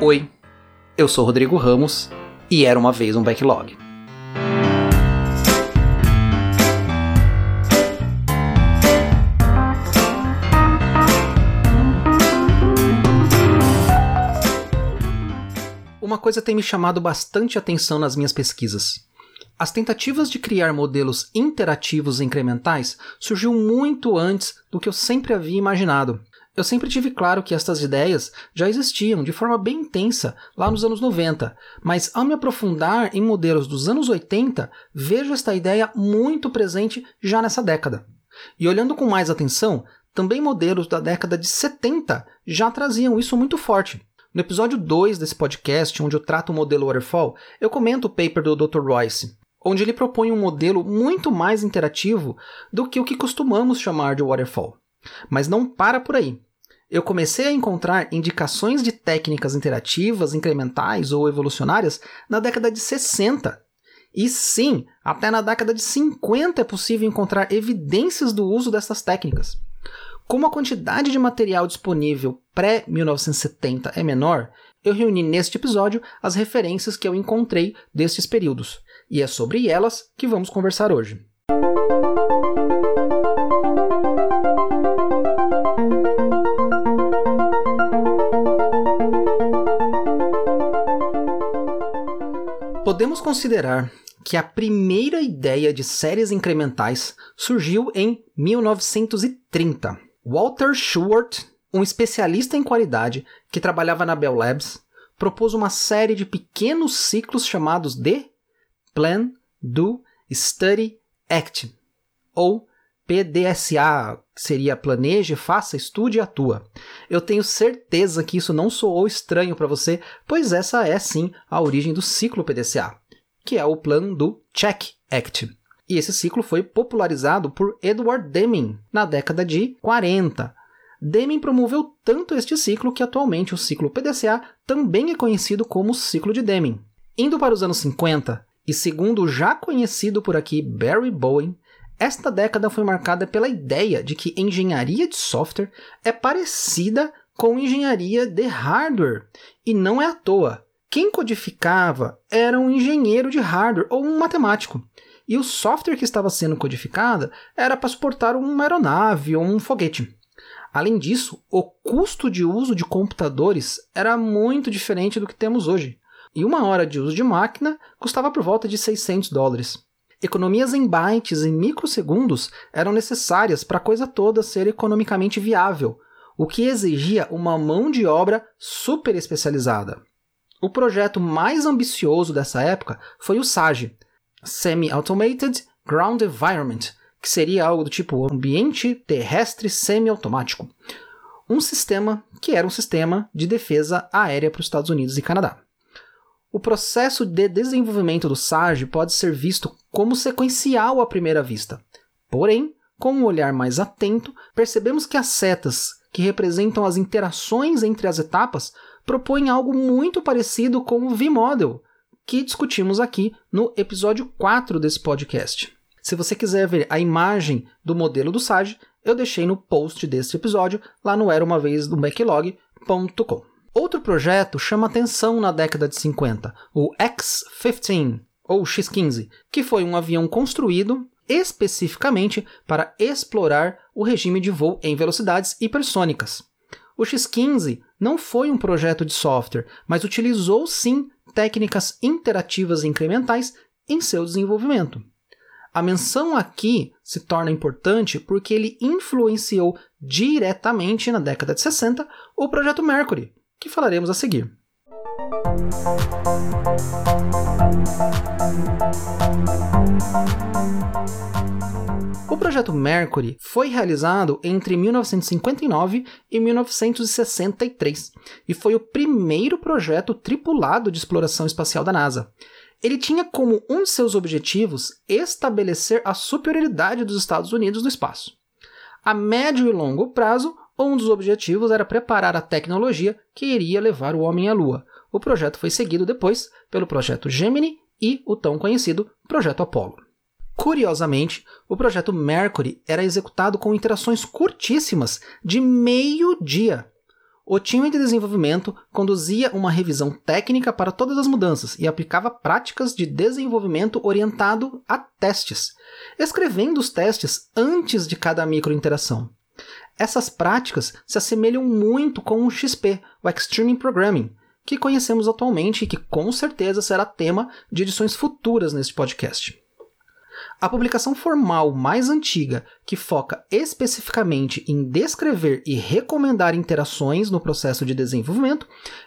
Oi, eu sou Rodrigo Ramos e era uma vez um backlog. Uma coisa tem me chamado bastante atenção nas minhas pesquisas. As tentativas de criar modelos interativos incrementais surgiu muito antes do que eu sempre havia imaginado. Eu sempre tive claro que estas ideias já existiam de forma bem intensa lá nos anos 90, mas ao me aprofundar em modelos dos anos 80, vejo esta ideia muito presente já nessa década. E olhando com mais atenção, também modelos da década de 70 já traziam isso muito forte. No episódio 2 desse podcast, onde eu trato o modelo Waterfall, eu comento o paper do Dr. Royce, onde ele propõe um modelo muito mais interativo do que o que costumamos chamar de Waterfall. Mas não para por aí. Eu comecei a encontrar indicações de técnicas interativas, incrementais ou evolucionárias na década de 60. E sim, até na década de 50 é possível encontrar evidências do uso dessas técnicas. Como a quantidade de material disponível pré-1970 é menor, eu reuni neste episódio as referências que eu encontrei destes períodos, e é sobre elas que vamos conversar hoje. Podemos considerar que a primeira ideia de séries incrementais surgiu em 1930. Walter Schwartz, um especialista em qualidade que trabalhava na Bell Labs, propôs uma série de pequenos ciclos chamados de Plan, Do, Study, Act, ou PDSA, que seria planeje, faça, estude e atua. Eu tenho certeza que isso não soou estranho para você, pois essa é sim a origem do ciclo PDCA, que é o plano do Check Act. E esse ciclo foi popularizado por Edward Deming na década de 40. Deming promoveu tanto este ciclo que atualmente o ciclo PDCA também é conhecido como ciclo de Deming. Indo para os anos 50, e segundo o já conhecido por aqui Barry Bowen, esta década foi marcada pela ideia de que engenharia de software é parecida com engenharia de hardware, e não é à toa. Quem codificava era um engenheiro de hardware ou um matemático, e o software que estava sendo codificado era para suportar uma aeronave ou um foguete. Além disso, o custo de uso de computadores era muito diferente do que temos hoje, e uma hora de uso de máquina custava por volta de 600 dólares. Economias em bytes em microsegundos eram necessárias para a coisa toda ser economicamente viável, o que exigia uma mão de obra super especializada. O projeto mais ambicioso dessa época foi o SAGE, Semi-Automated Ground Environment, que seria algo do tipo ambiente terrestre semi-automático. Um sistema que era um sistema de defesa aérea para os Estados Unidos e Canadá. O processo de desenvolvimento do SAGE pode ser visto como sequencial à primeira vista. Porém, com um olhar mais atento, percebemos que as setas, que representam as interações entre as etapas, propõem algo muito parecido com o V-Model, que discutimos aqui no episódio 4 desse podcast. Se você quiser ver a imagem do modelo do SAGE, eu deixei no post desse episódio lá no era uma vez do backlog.com. Outro projeto chama atenção na década de 50, o X-15, ou X-15, que foi um avião construído especificamente para explorar o regime de voo em velocidades hipersônicas. O X-15 não foi um projeto de software, mas utilizou sim técnicas interativas incrementais em seu desenvolvimento. A menção aqui se torna importante porque ele influenciou diretamente na década de 60 o projeto Mercury, que falaremos a seguir. O projeto Mercury foi realizado entre 1959 e 1963 e foi o primeiro projeto tripulado de exploração espacial da NASA. Ele tinha como um de seus objetivos estabelecer a superioridade dos Estados Unidos no espaço. A médio e longo prazo, um dos objetivos era preparar a tecnologia que iria levar o homem à Lua. O projeto foi seguido depois pelo projeto Gemini e o tão conhecido projeto Apollo. Curiosamente, o projeto Mercury era executado com interações curtíssimas de meio dia. o time de desenvolvimento conduzia uma revisão técnica para todas as mudanças e aplicava práticas de desenvolvimento orientado a testes, escrevendo os testes antes de cada microinteração. Essas práticas se assemelham muito com o XP, o Extreme Programming, que conhecemos atualmente e que com certeza será tema de edições futuras neste podcast. A publicação formal mais antiga, que foca especificamente em descrever e recomendar interações no processo de desenvolvimento,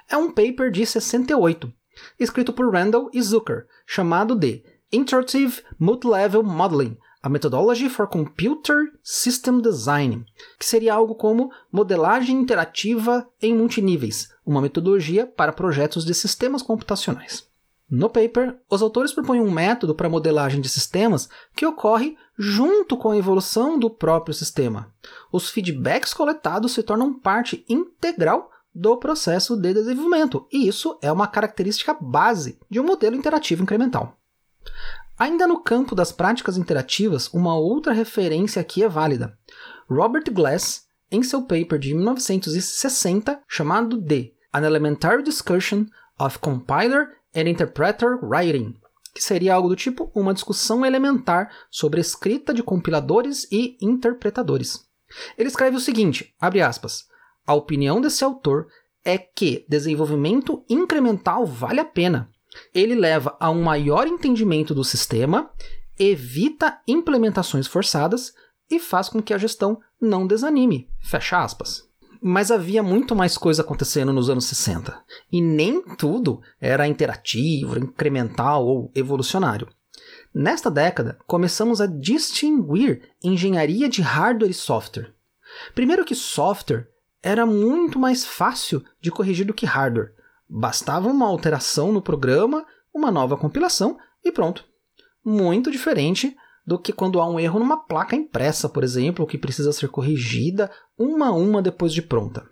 é um paper de 68, escrito por Randall e Zucker, chamado de Interactive Multilevel Modeling, a Methodology for Computer System Design, que seria algo como modelagem interativa em multiníveis, uma metodologia para projetos de sistemas computacionais. No paper, os autores propõem um método para modelagem de sistemas que ocorre junto com a evolução do próprio sistema. Os feedbacks coletados se tornam parte integral do processo de desenvolvimento, e isso é uma característica base de um modelo interativo incremental. Ainda no campo das práticas interativas, uma outra referência aqui é válida. Robert Glass, em seu paper de 1960, chamado de An Elementary Discussion of Compiler and Interpreter Writing, que seria algo do tipo uma discussão elementar sobre escrita de compiladores e interpretadores. Ele escreve o seguinte, abre aspas, a opinião desse autor é que desenvolvimento incremental vale a pena. Ele leva a um maior entendimento do sistema, evita implementações forçadas e faz com que a gestão não desanime. Fecha aspas mas havia muito mais coisa acontecendo nos anos 60. E nem tudo era interativo, incremental ou evolucionário. Nesta década, começamos a distinguir engenharia de hardware e software. Primeiro que software era muito mais fácil de corrigir do que hardware. Bastava uma alteração no programa, uma nova compilação e pronto. Muito diferente do que quando há um erro numa placa impressa, por exemplo, que precisa ser corrigida uma a uma depois de pronta.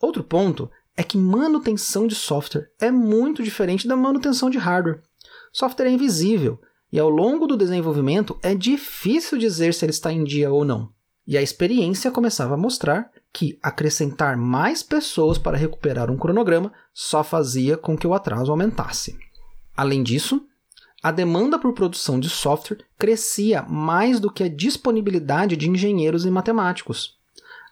Outro ponto é que manutenção de software é muito diferente da manutenção de hardware. Software é invisível e ao longo do desenvolvimento é difícil dizer se ele está em dia ou não. E a experiência começava a mostrar que acrescentar mais pessoas para recuperar um cronograma só fazia com que o atraso aumentasse. Além disso, a demanda por produção de software crescia mais do que a disponibilidade de engenheiros e matemáticos.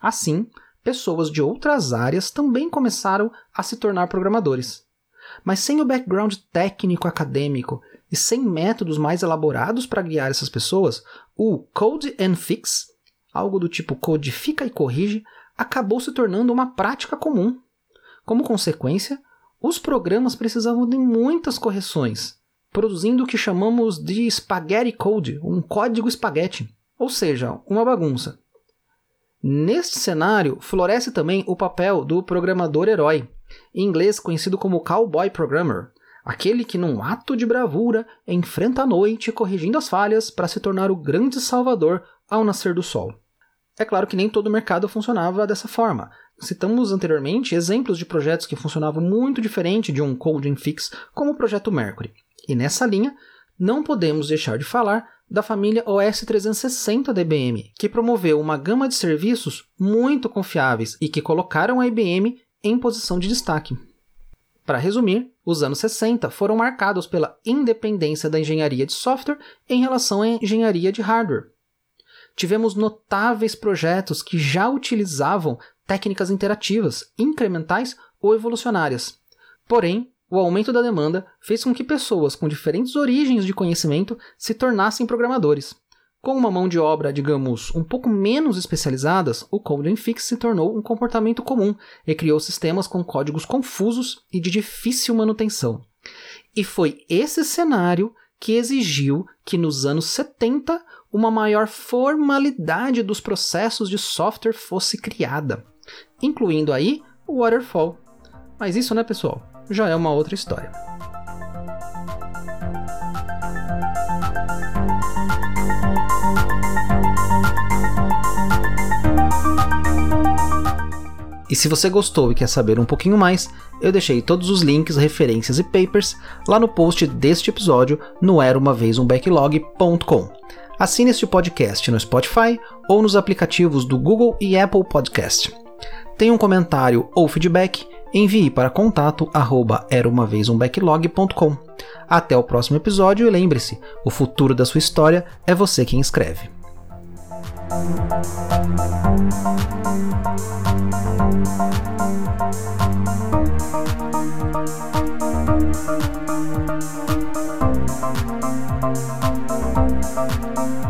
Assim, pessoas de outras áreas também começaram a se tornar programadores. Mas sem o background técnico acadêmico e sem métodos mais elaborados para guiar essas pessoas, o Code and Fix, algo do tipo codifica e corrige, acabou se tornando uma prática comum. Como consequência, os programas precisavam de muitas correções, produzindo o que chamamos de spaghetti code, um código espaguete, ou seja, uma bagunça. Neste cenário, floresce também o papel do programador herói, em inglês conhecido como cowboy programmer, aquele que, num ato de bravura, enfrenta a noite corrigindo as falhas para se tornar o grande salvador ao nascer do sol. É claro que nem todo o mercado funcionava dessa forma. Citamos anteriormente exemplos de projetos que funcionavam muito diferente de um coding fix, como o projeto Mercury. E nessa linha, não podemos deixar de falar da família OS 360 da IBM, que promoveu uma gama de serviços muito confiáveis e que colocaram a IBM em posição de destaque. Para resumir, os anos 60 foram marcados pela independência da engenharia de software em relação à engenharia de hardware. Tivemos notáveis projetos que já utilizavam técnicas interativas, incrementais ou evolucionárias. Porém, o aumento da demanda fez com que pessoas com diferentes origens de conhecimento se tornassem programadores. Com uma mão de obra, digamos, um pouco menos especializadas, o Code Fix se tornou um comportamento comum e criou sistemas com códigos confusos e de difícil manutenção. E foi esse cenário que exigiu que nos anos 70 uma maior formalidade dos processos de software fosse criada, incluindo aí o waterfall. Mas isso, né, pessoal? já é uma outra história. E se você gostou e quer saber um pouquinho mais, eu deixei todos os links, referências e papers lá no post deste episódio no eraumavezeumbacklog.com. Assine este podcast no Spotify ou nos aplicativos do Google e Apple Podcast. Tem um comentário ou feedback? Envie para contato arroba era uma vez um backlog.com. Até o próximo episódio e lembre-se, o futuro da sua história é você quem escreve. Thank Música